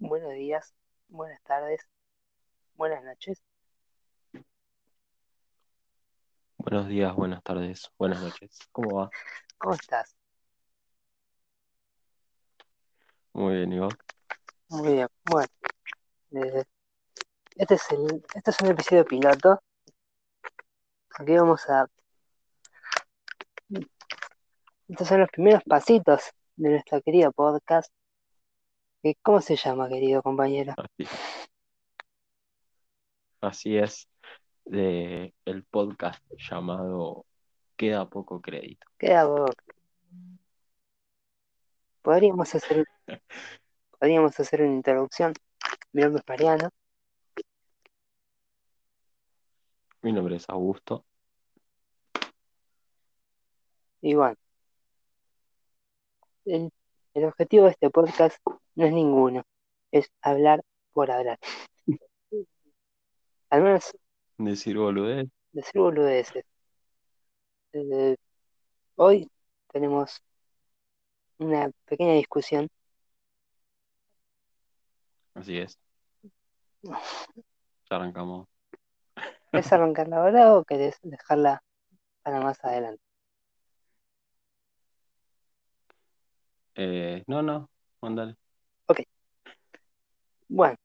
Buenos días, buenas tardes, buenas noches. Buenos días, buenas tardes, buenas noches. ¿Cómo va? ¿Cómo estás? Muy bien, ¿y vos? Muy bien. Bueno, eh, este es el, este es un episodio piloto. Aquí vamos a. Estos son los primeros pasitos de nuestra querida podcast. Eh, ¿Cómo se llama, querido compañero? Así, así es, de el podcast llamado Queda poco crédito. Queda vos. Podríamos hacer, podríamos hacer una introducción. Mi nombre es Mariano. Mi nombre es Augusto. Y bueno, el, el objetivo de este podcast no es ninguno. Es hablar por hablar. Al menos Decir boludez. decir boludeces. Eh, hoy tenemos una pequeña discusión. Así es. Ya arrancamos. ¿Querés arrancarla ahora o querés dejarla para más adelante? Eh, no, no, mándale. Bueno,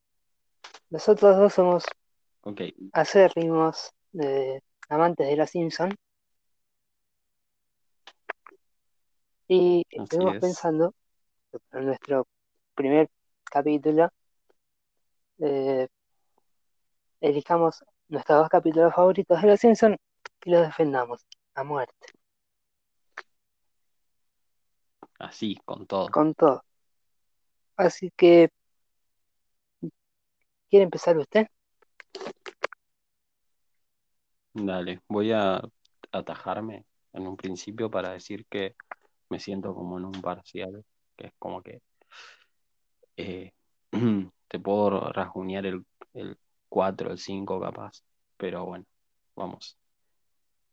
nosotros dos somos Ok, acérrimos eh, amantes de los Simpson y Así estuvimos es. pensando que para nuestro primer capítulo eh, elijamos nuestros dos capítulos favoritos de los Simpson y los defendamos a muerte, así, con todo. con todo. Así que, ¿quiere empezar usted? Dale, voy a atajarme en un principio para decir que me siento como en un parcial, que es como que eh, te puedo rasguñar el, el 4, el 5 capaz, pero bueno, vamos.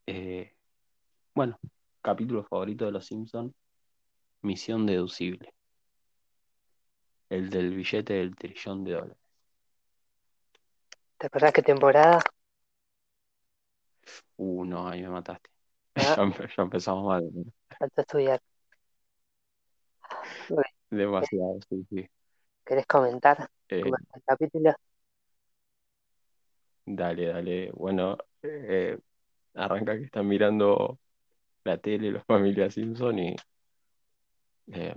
Eh, bueno, capítulo favorito de Los Simpson, Misión Deducible, el del billete del trillón de dólares. ¿Te acordás qué temporada? Uh, no, ahí me mataste. Ah. Ya, empe- ya empezamos mal. Falta estudiar. Demasiado, sí, sí. ¿Querés comentar Eh, el capítulo? Dale, dale. Bueno, eh, arranca que están mirando la tele, los familias Simpson y eh,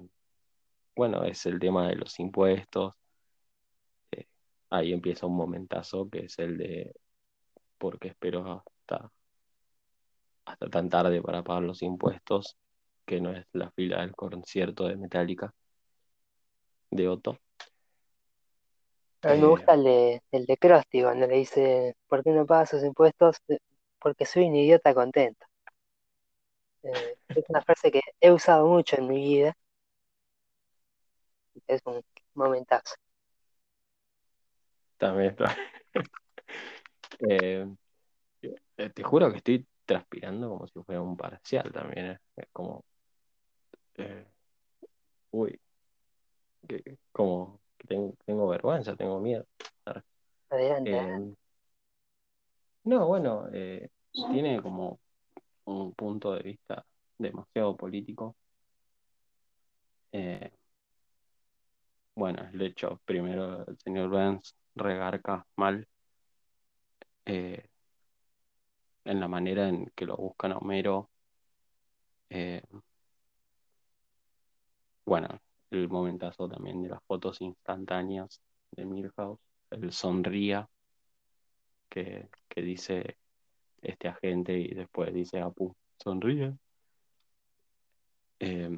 bueno, es el tema de los impuestos. Eh, ahí empieza un momentazo que es el de por qué espero hasta, hasta tan tarde para pagar los impuestos, que no es la fila del concierto de Metallica de Otto. A mí me Eh, gusta el de, el de Krusty cuando le dice, ¿por qué no pagas sus impuestos? Eh, Porque soy un idiota contento. Eh, es una frase que he usado mucho en mi vida. Es un momentazo. También está. Eh, eh, te juro que estoy transpirando como si fuera un parcial también. eh. Es como. eh, uy, que, como que tengo, tengo vergüenza, tengo miedo. Adelante. No, bueno, tiene como un punto de vista demasiado político. Eh, bueno, el hecho, primero, el señor Vance regarca mal eh, en la manera en que lo buscan a Homero. Eh, bueno, el momentazo también de las fotos instantáneas de Milhouse, el sonría que, que dice este agente y después dice Apu, sonríe. Eh,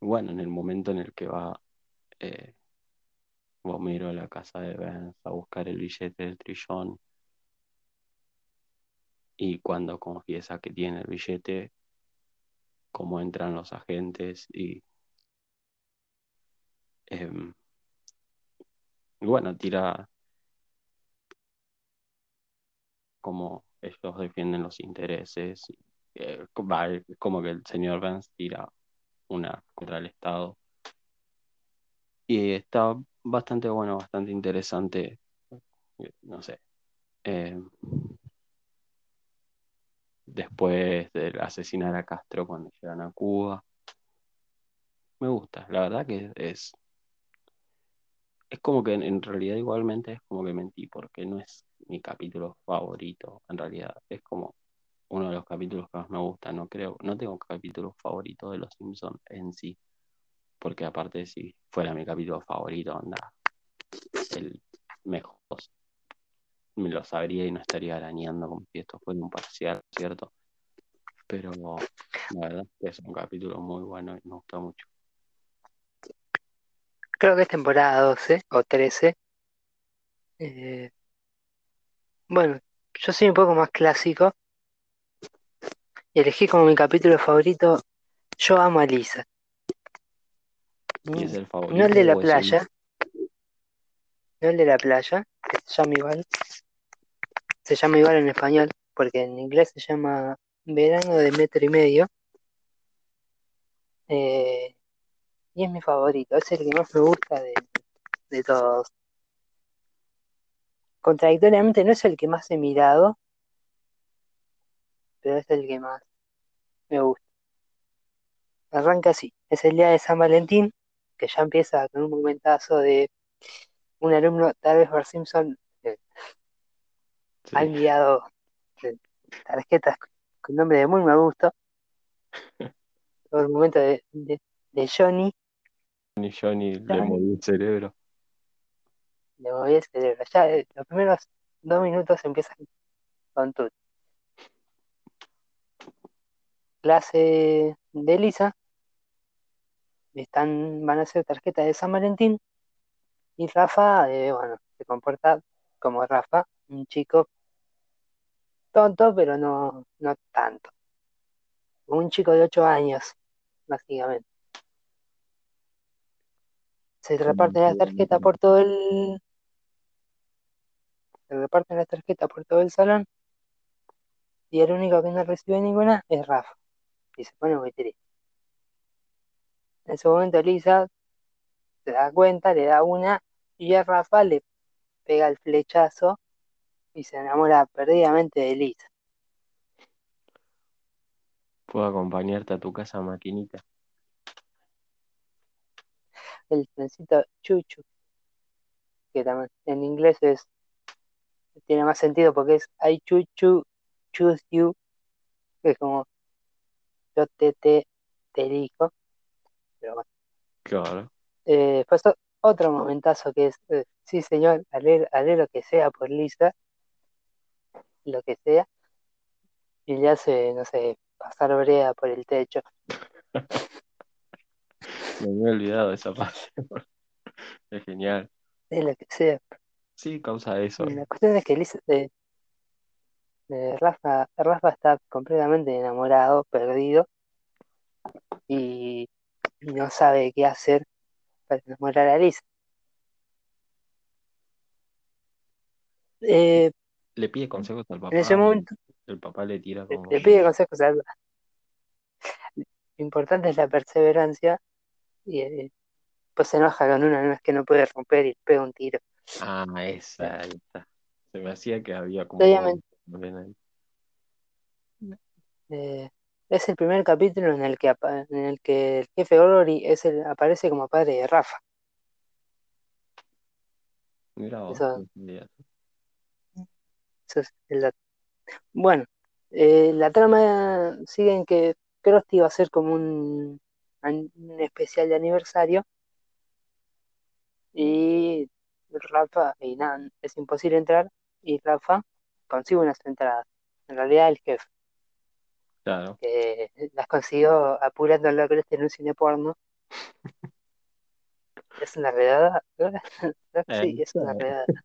bueno, en el momento en el que va eh, Homero a la casa de Vance a buscar el billete del trillón y cuando confiesa que tiene el billete, cómo entran los agentes y em, bueno, tira como ellos defienden los intereses. eh, como que el señor Vance tira una contra el Estado. Y está bastante bueno, bastante interesante. No sé. Eh, después de asesinar a Castro cuando llegan a Cuba. Me gusta, la verdad que es. Es como que en, realidad igualmente es como que mentí, porque no es mi capítulo favorito, en realidad. Es como uno de los capítulos que más me gusta, no creo, no tengo capítulo favorito de Los Simpsons en sí, porque aparte si fuera mi capítulo favorito, anda, el mejor, me lo sabría y no estaría arañando como si esto fuera un parcial, ¿cierto? Pero la verdad es un capítulo muy bueno y me gusta mucho. Creo que es temporada 12 o 13. Eh, bueno, yo soy un poco más clásico y elegí como mi capítulo favorito Yo amo a Lisa. ¿Y es el favorito? No el de la el- playa, no el de la playa, que se llama igual. Se llama igual en español, porque en inglés se llama Verano de metro y medio. Eh, y es mi favorito, es el que más me gusta de, de todos. Contradictoriamente no es el que más he mirado, pero es el que más me gusta. Arranca así, es el día de San Valentín, que ya empieza con un momentazo de un alumno, tal vez Bart Simpson, eh, Sí, ha enviado eh, tarjetas con nombre de muy mal gusto. Todo el momento de, de- de Johnny, Johnny Johnny le movió el cerebro. le moví el cerebro. Ya eh, los primeros dos minutos empiezan con tu clase de Lisa. Están, van a hacer tarjetas de San Valentín. Y Rafa, eh, bueno, se comporta como Rafa, un chico tonto, pero no, no tanto. Un chico de 8 años, básicamente. Se reparten las tarjetas por todo el. Se reparten las tarjetas por todo el salón. Y el único que no recibe ninguna es Rafa. Y se pone muy triste. En ese momento Lisa se da cuenta, le da una, y a Rafa le pega el flechazo y se enamora perdidamente de Lisa. Puedo acompañarte a tu casa, maquinita. El trencito chuchu, que también en inglés es tiene más sentido porque es I chuchu choose you, que es como yo te te te elijo. Pero bueno. Claro. Eh, o- otro momentazo que es, eh, sí señor, haré, haré lo que sea por Lisa, lo que sea, y le hace, no sé, pasar brea por el techo. Me había olvidado de esa parte. Es genial. Es lo que sea. Sí, causa eso. La cuestión es que Lisa, eh, eh, Rafa, Rafa está completamente enamorado, perdido, y, y no sabe qué hacer para enamorar a Lisa. Eh, Le pide consejos al papá. en ese momento El papá le tira como. le pide consejos a Lo importante es la perseverancia y eh, pues se enoja con una no es que no puede romper y pega un tiro. Ah, esa, ahí está. Se me hacía que había como. Obviamente. Eh, es el primer capítulo en el que en el que el jefe Gregory es el, aparece como padre de Rafa. Mira vos, Eso-. Eso es el dato. Bueno, eh, la trama sigue en que Krusty va a ser como un especial de aniversario y Rafa, y nada, es imposible entrar y Rafa consigue unas entradas. En realidad el jefe, Claro. que las consiguió apurándolo a Krusty en un cine porno. Es una redada. Sí, es una Eh, redada.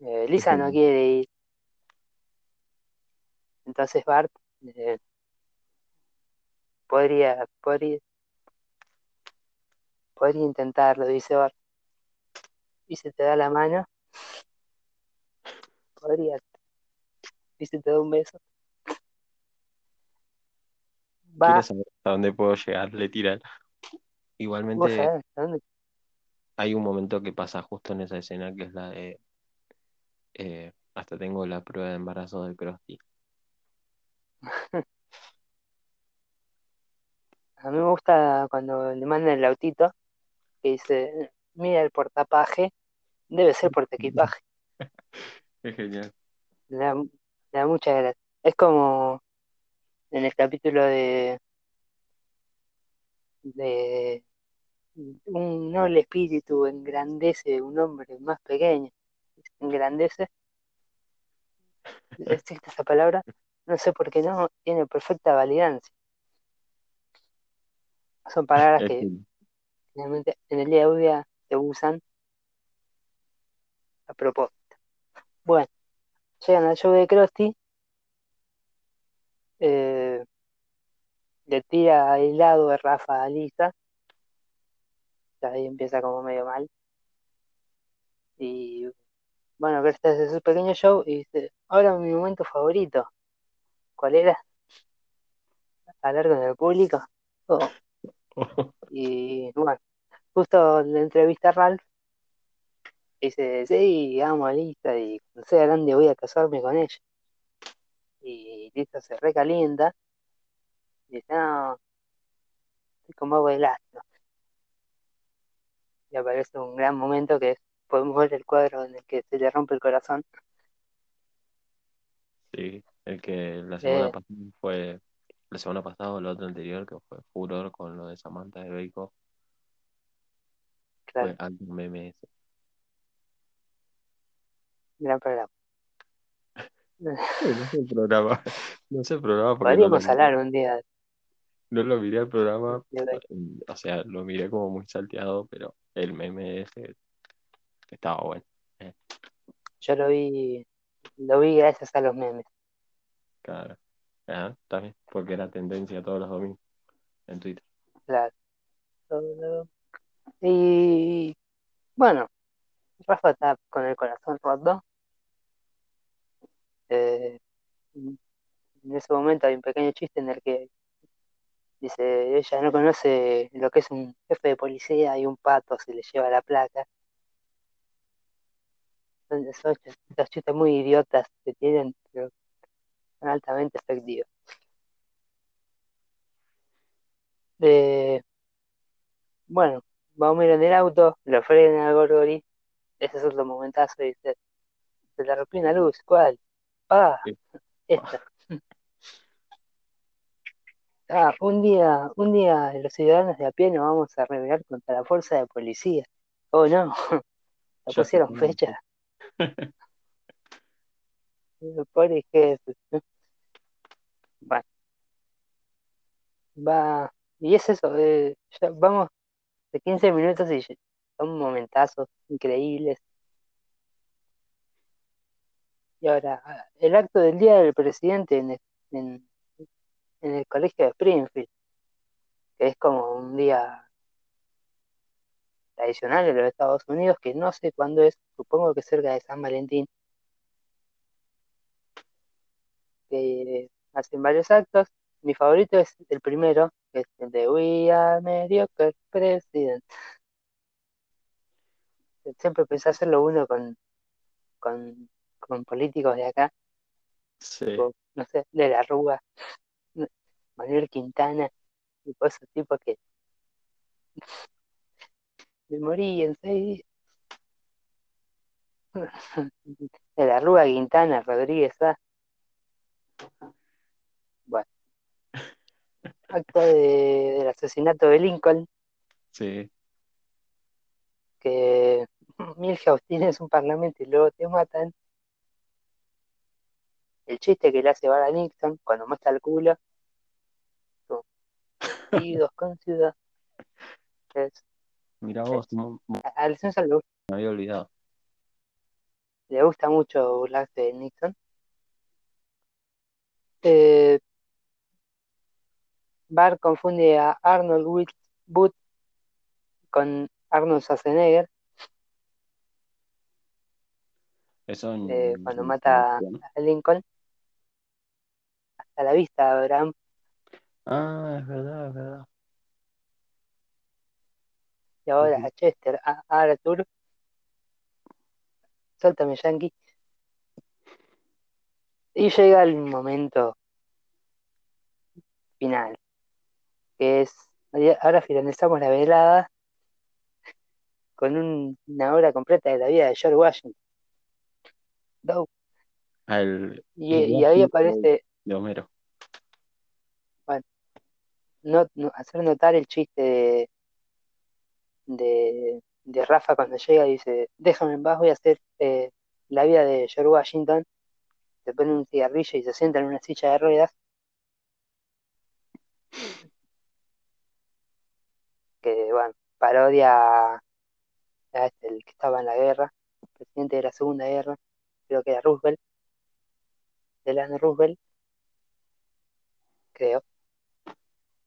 Eh, Lisa no quiere ir. Entonces Bart eh, podría, podría, podría intentarlo, dice Bart. Y se te da la mano. Podría. Y se te da un beso. Va, saber hasta dónde puedo llegar, le tiran. Vos Igualmente hay un momento que pasa justo en esa escena que es la de eh, hasta tengo la prueba de embarazo de Krusty. A mí me gusta cuando le mandan el autito que dice, mira el portapaje, debe ser portaequipaje. Es genial. Da, le da mucha gracia. Es como en el capítulo de, de un noble espíritu engrandece un hombre más pequeño. Engrandece. ¿Existe esa palabra? No sé por qué no, tiene perfecta validancia. Son palabras Es que realmente en el día a día se usan a propósito. Bueno, llegan al show de Krusty, eh, le tira helado de Rafa a Lisa, ahí empieza como medio mal. Y bueno, Krusty hace su pequeño show y dice, ahora mi momento favorito. ¿Cuál era? Hablar con el público. Oh, Y bueno, justo le entrevista a Ralph dice, sí, amo a Lisa y cuando sea grande voy a casarme con ella. Y Lisa se recalienta y dice, no, estoy como agua de astro. Y aparece un gran momento que es, podemos ver el cuadro en el que se le rompe el corazón. Sí, el que la semana Eh, pasada fue, la semana pasada o la otra anterior, que fue furor con lo de Samantha de Bacon, claro, fue alto meme ese. Gran programa. No sé el programa, no sé el programa no Podríamos miré, hablar un día no lo miré el programa, de o sea, lo miré como muy salteado, pero el meme ese estaba bueno. Eh, Yo lo vi, lo vi gracias a los memes. claro. Ah, está bien, porque era tendencia todos los domingos en Twitter. Claro. Y bueno, Rafa está con el corazón roto. Eh, en ese momento hay un pequeño chiste en el que dice, ella no conoce lo que es un jefe de policía y un pato se le lleva la placa. Son esos chistes muy idiotas que tienen, pero son altamente efectivos. Eh, bueno, vamos a ir en el auto, lo frenan al Gorgori, ese es otro momentazo, y dice, se le rompió una luz, ¿cuál? Ah, Sí. esta. Ah, un día, un día los ciudadanos de a pie nos vamos a rebelar contra la fuerza de policía. Oh no, Ya se pusieron fue. fecha. Pobre jefe. Bueno, va. Y es eso, eh, ya vamos de 15 minutos y son momentazos increíbles. Y ahora, el acto del día del presidente en en, en el colegio de Springfield, que es como un día tradicional de los Estados Unidos, que no sé cuándo es, supongo que cerca de San Valentín, que hacen varios actos. Mi favorito es el primero, que es el de We are mediocre president. Siempre pensé hacerlo uno con, con políticos de acá, Sí, tipo, no sé, de la Rúa, Manuel Quintana, y esos tipos que me morí en seis días. De la Rúa, Quintana, Rodríguez, ah. Bueno, acto de, del asesinato de Lincoln, sí. que Milhouse tienes un parlamento y luego te matan. El chiste que le hace Bara Nixon cuando muestra el culo. Unidos con ciudad. Es- Mira vos, a- al Simpson le, gusta- me había olvidado. le gusta mucho burlarse de Nixon. Eh, Bart confunde a Arnold Booth con Arnold Schwarzenegger Eso en, eh, cuando mata a Lincoln. Hasta la vista, Abraham. Ah, es verdad, es verdad. y ahora a Chester, a, a Arthur, suéltame Yankee. Y llega el momento final, que es, ahora finalizamos la velada con un- una obra completa de la vida de George Washington. Al, Y, ahí aparece, de Homero. bueno, no, no- hacer notar el chiste de, de, Rafa cuando llega y dice, déjame en paz, voy a hacer eh, la vida de George Washington. Se pone un cigarrillo y se sienta en una silla de ruedas, que, bueno, parodia a, este, el que estaba en la guerra, presidente de la Segunda Guerra, creo que era Roosevelt, Delano Roosevelt, creo.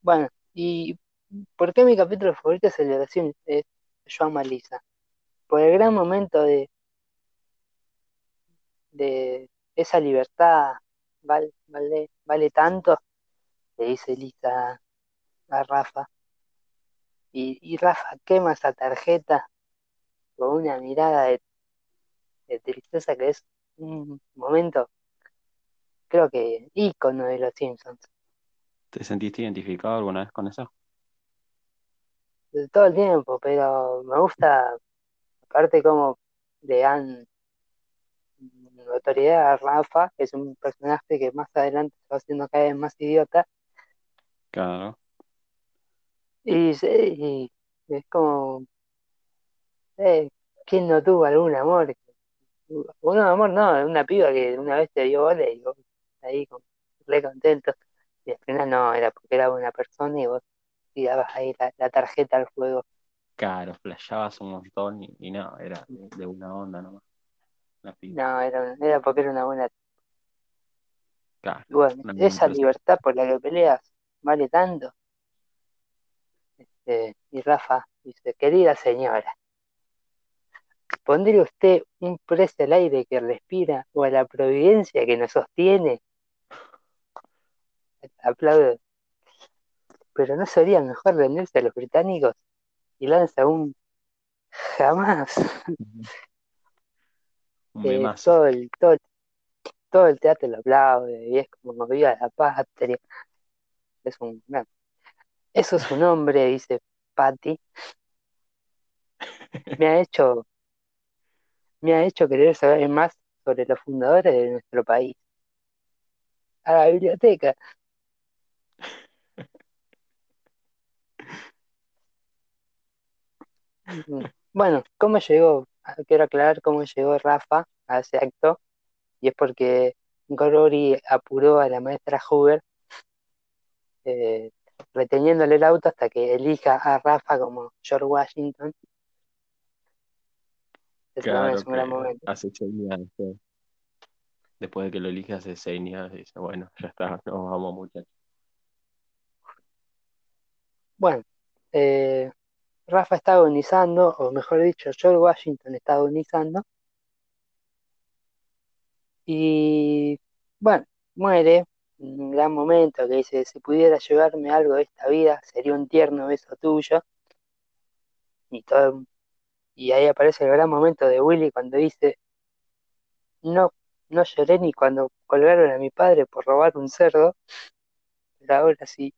Bueno, y ¿por qué mi capítulo favorito de Simpsons? Es Joan Malisa. Por el gran momento de, de esa libertad, vale, vale, tanto, le dice Lisa a Rafa. Y, y Rafa quema esa tarjeta con una mirada de, de tristeza que es un momento, creo que ícono de los Simpsons. ¿Te sentiste identificado alguna vez con eso? Todo el tiempo, pero me gusta, aparte cómo le dan notoriedad a Rafa, que es un personaje que más adelante se va haciendo cada vez más idiota, Claro. y, sí, y es como, eh, ¿quién no tuvo algún amor? Un amor no, una piba que una vez te dio bola y vos ahí re contento, y al final no, era porque era una persona y vos tirabas ahí la, la tarjeta al juego. Claro, flasheabas un montón y, y no, era de, de una onda nomás. No, era, era porque era una buena Claro, bueno, una esa libertad por la que peleas vale tanto. Este, y Rafa dice, querida señora, ¿pondría usted un precio al aire que respira o a la providencia que nos sostiene? Aplaude. Pero ¿no sería mejor rendirse a los británicos? Y lanza un jamás. Un Eh, todo, el, todo, todo el teatro lo aplaude y es como viva la patria. Es un, no. Eso es un hombre, dice Patty. Me ha hecho me ha hecho querer saber más sobre los fundadores de nuestro país. A la biblioteca. Bueno, ¿cómo llegó? Ah, Quiero aclarar cómo llegó Rafa a ese acto, y es porque Gregory apuró a la maestra Hoover, eh, reteniéndole el auto hasta que elija a Rafa como George Washington. Es Claro un gran que momento. hace después. Después de que lo elige hace señas, dice, bueno, ya está, nos vamos muchachos. Bueno, eh, Rafa está agonizando, o mejor dicho, George Washington está agonizando, y bueno, muere. Un gran momento que dice, si pudiera llevarme algo de esta vida, sería un tierno beso tuyo. Y, todo, y ahí aparece el gran momento de Willy cuando dice, no, no lloré ni cuando colgaron a mi padre por robar un cerdo, pero ahora sí.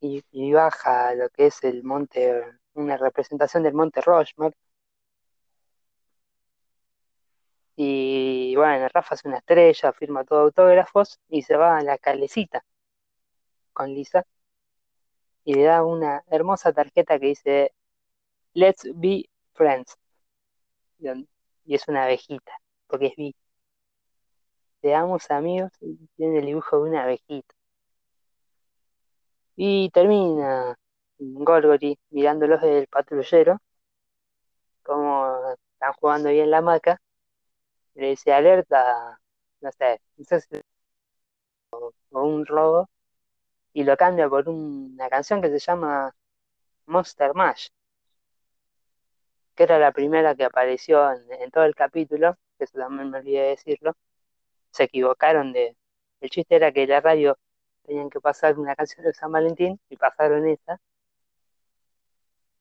Y, baja lo que es el monte, una representación del monte Rushmore. Y bueno, Rafa es una estrella, firma todo autógrafos y se va a la calecita con Lisa y le da una hermosa tarjeta que dice Let's be friends. Y es una abejita, porque es bi. Seamos amigos y tiene el dibujo de una abejita. Y termina Gorgory mirándolos del patrullero, como están jugando ahí en la hamaca. y Le dice alerta, no sé, o, o un robo, y lo cambia por una canción que se llama Monster Mash, que era la primera que apareció en, en todo el capítulo, que eso también me olvidé de decirlo. Se equivocaron de. El chiste era que la radio tenían que pasar una canción de San Valentín y pasaron esa.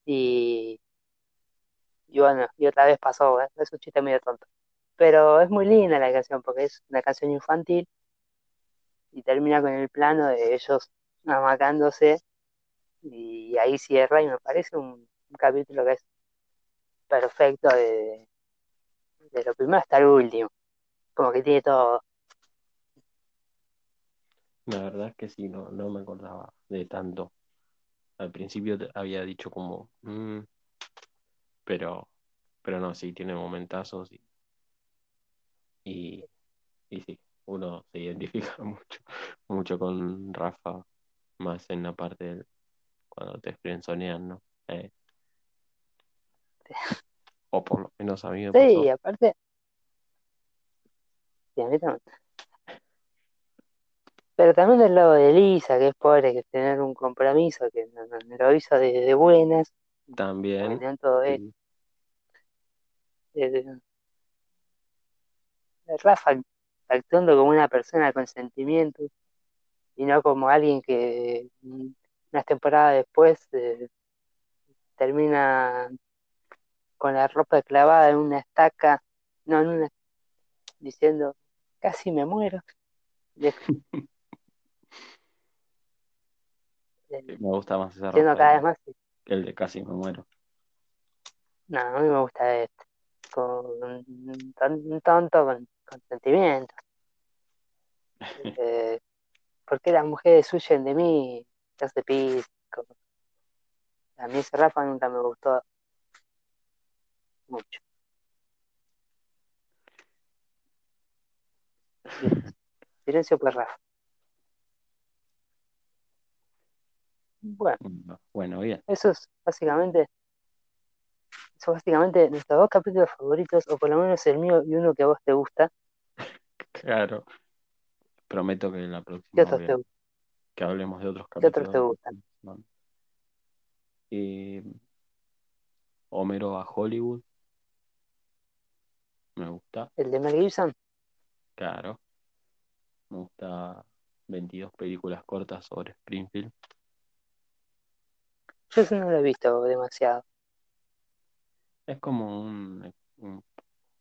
Y, bueno, y otra vez pasó, ¿eh? es un chiste medio tonto. Pero es muy linda la canción porque es una canción infantil y termina con el plano de ellos amacándose y ahí cierra y me parece un, capítulo que es perfecto de lo primero hasta el último. Como que tiene todo. La verdad es que sí, no, no me acordaba de tanto. Al principio había dicho como, "Mm", pero, pero no, sí, tiene momentazos y, y, y sí, uno se identifica mucho, mucho con Rafa, más en la parte del, cuando te frenzonean, ¿no? Eh, o por lo menos a mí me Sí, pasó. aparte, sí, a mí también. Pero también del lado de Lisa, que es pobre, que tener un compromiso, que no, no- lo hizo de, de buenas, También, todo sí, Eh, Rafa actuando como una persona con sentimientos y no como alguien que mm, unas temporadas después eh, termina con la ropa clavada en una estaca, no, en una, diciendo, casi me muero. Y es como, eh, me gusta más ese siendo cada vez más, que el de casi me muero. no, a mí me gusta este, con un tonto con, con sentimientos. Eh, ¿por qué las mujeres huyen de mí? Se hace pis. como- A mí ese Rafa nunca me gustó mucho. Silencio por Rafa. Bueno, Bueno, bien, eso es básicamente, eso es básicamente nuestros dos capítulos favoritos, o por lo menos el mío y uno que a vos te gusta. claro. Prometo que en la ¿Qué próxima gustan? que hablemos de otros ¿Qué otros te capítulos. gustan? ¿no? Eh, Homero a Hollywood, me gusta, ¿El de Mel Gibson? claro. Me gusta 22 películas cortas sobre Springfield. Yo eso no lo he visto demasiado. Es como un, un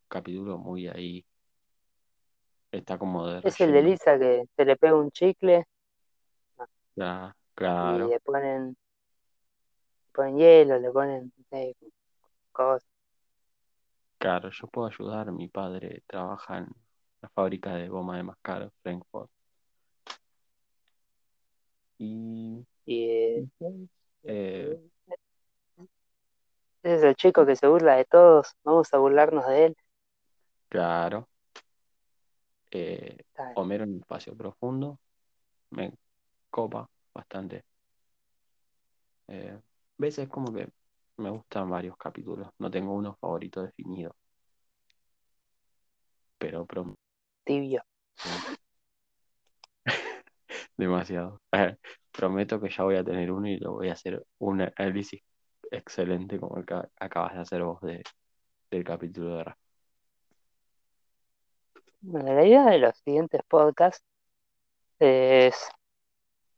capítulo muy ahí. Está como de Es el de. Lisa que se le pega un chicle Ya, y claro, le ponen, le ponen hielo, le ponen no cosas. claro. Yo puedo ayudar. Mi padre trabaja en la fábrica de goma de mascar Frankfurt. Y Y eh, eh, ese es el chico que se burla de todos. Vamos a burlarnos de él. claro, eh. Homero en el espacio profundo me copa bastante. Eh, veces como que me gustan varios capítulos. No tengo uno favorito definido. Pero prom- Tibio. demasiado. Prometo que ya voy a tener uno y lo voy a hacer un análisis excelente como el que acabas de hacer vos de, del capítulo de Rafa. Bueno, la idea de los siguientes podcasts es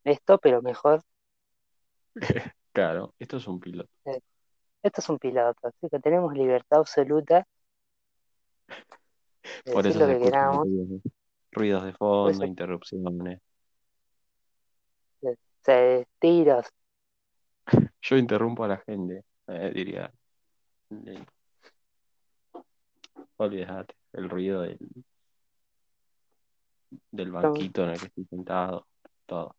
esto, pero mejor. Claro, esto es un piloto. Esto es un piloto, así que tenemos libertad absoluta Por eso lo que queramos. ruidos, de fondo, eso, interrupciones. Eh, tiros, Yo interrumpo a la gente, eh, diría. Olvídate, el ruido del, del banquito en el que estoy sentado, todo.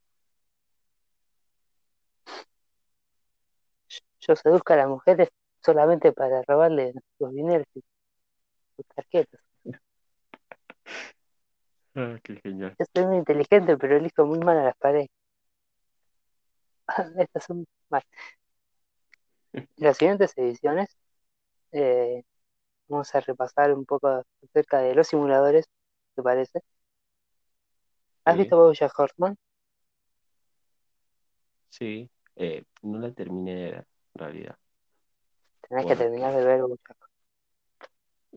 yo seduzco a las mujeres solamente para robarle los dineros y sus tarjetas. Ah, qué genial. Yo soy muy inteligente, pero elijo muy mal a las parejas. Estas son mal. Las siguientes ediciones eh, vamos a repasar un poco acerca de los simuladores, ¿te parece? ¿Has Sí, visto BoJack Horseman? sí. Eh, no la terminé de ver, en realidad. Tenés que terminar de ver BoJack.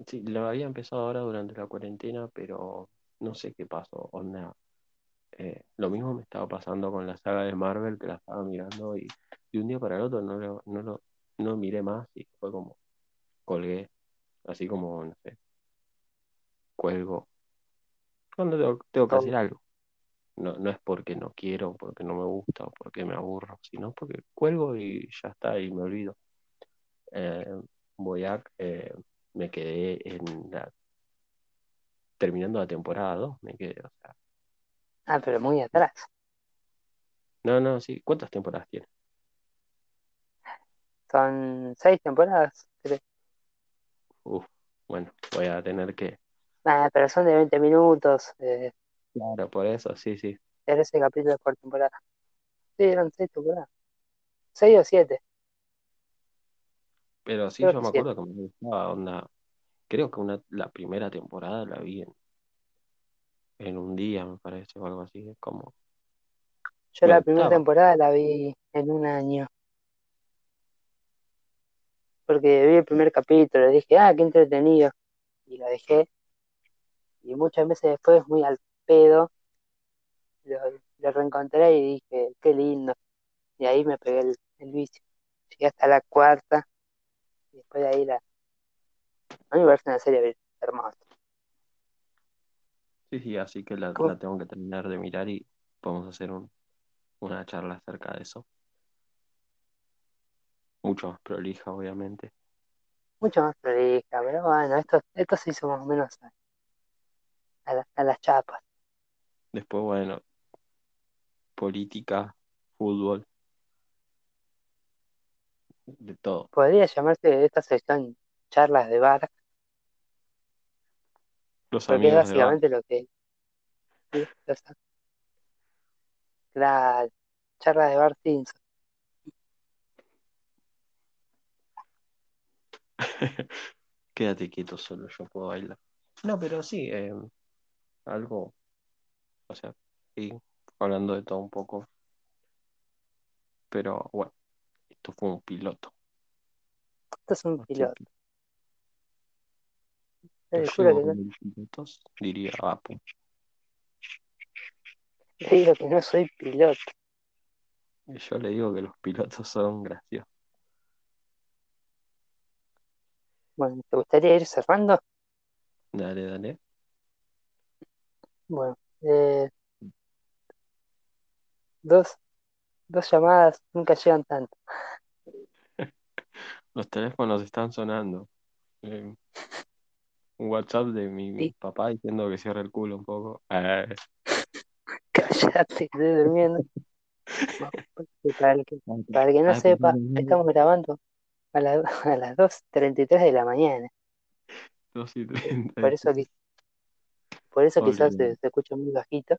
sí, lo había empezado ahora durante la cuarentena, pero no sé qué pasó. Onda, eh, lo mismo me estaba pasando con la saga de Marvel, que la estaba mirando y de un día para el otro no lo, no lo, no miré más y fue como colgué, así como, no sé, cuelgo. Cuando tengo, tengo que hacer algo. No, no es porque no quiero, porque no me gusta o porque me aburro, sino porque cuelgo y ya está, y me olvido. Eh, Boyac, eh, me quedé. Terminando la temporada 2, me quedé, o sea. Ah, pero muy atrás. No, no, sí. ¿Cuántas temporadas tiene? Son seis temporadas, creo. Uf, bueno, voy a tener que. Ah, pero son de 20 minutos, eh, Claro, por eso, sí, sí. 13 capítulos por temporada. Sí, eran seis temporadas. Seis o siete. Pero sí, Creo yo me siete. acuerdo que me gustaba, onda. Creo que una, la primera temporada la vi en, en un día, me parece, o algo así. Es como. Yo la primera temporada la vi en un año. Porque vi el primer capítulo, dije, ah, qué entretenido. Y lo dejé. Y muchas veces después, muy al pedo, lo, lo reencontré y dije, qué lindo. Y ahí me pegué el, el vicio. Llegué hasta la cuarta. Y después de ahí la. A mí me parece una serie hermosa. Sí, sí, así que la, la tengo que terminar de mirar y podemos hacer un, una charla acerca de eso. Mucho más prolija, obviamente. Mucho más prolija, pero bueno, esto, esto se hizo más o menos a, a la- a las chapas. Después, bueno, política, fútbol, de todo. Podría llamarse esta sección charlas de bar, Los porque es amigos básicamente lo que sí, la charla de bar Simpson. Quédate quieto, solo yo puedo bailar. No, pero sí, eh, algo, o sea, sí, hablando de todo un poco, pero bueno, esto fue un piloto. Esto es un piloto. Yo juro no, diría Apu. digo que no soy piloto. Y yo le digo que los pilotos son graciosos. Bueno, ¿te gustaría ir cerrando? Dale, dale. Bueno, eh, dos, dos llamadas nunca llegan tanto. Los teléfonos están sonando. Eh, un WhatsApp de mi Sí, papá diciendo que cierre el culo un poco. Eh, cállate, estoy durmiendo. Para el que, para el que no pues, sepa, estamos grabando a, la- a las 2.33 de la mañana. dos y Eh, treinta. Por eso, por eso quizás se, se escucha muy bajito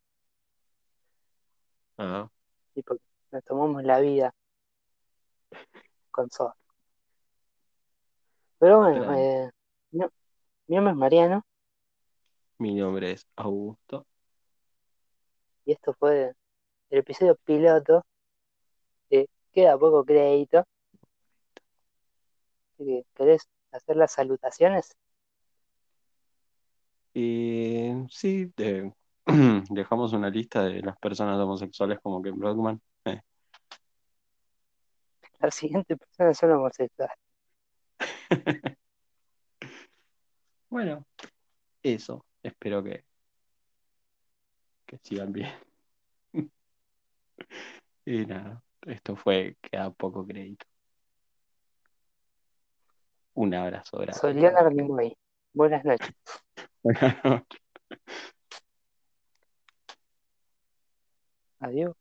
Ah, y porque nos tomamos la vida con sol. Pero bueno, eh, no, mi nombre es Mariano Mi nombre es Augusto. y esto fue el episodio piloto. que queda poco crédito. ¿querés hacer las salutaciones? Y sí, de- dejamos una lista de las personas homosexuales como que Brockman. Eh, La siguiente persona son homosexuales. Bueno, eso. Espero que, que sigan bien. Y nada, esto fue, queda poco crédito. Un abrazo grande. Soy Leonard Nimoy. Buenas noches. Buenas noches. Adiós.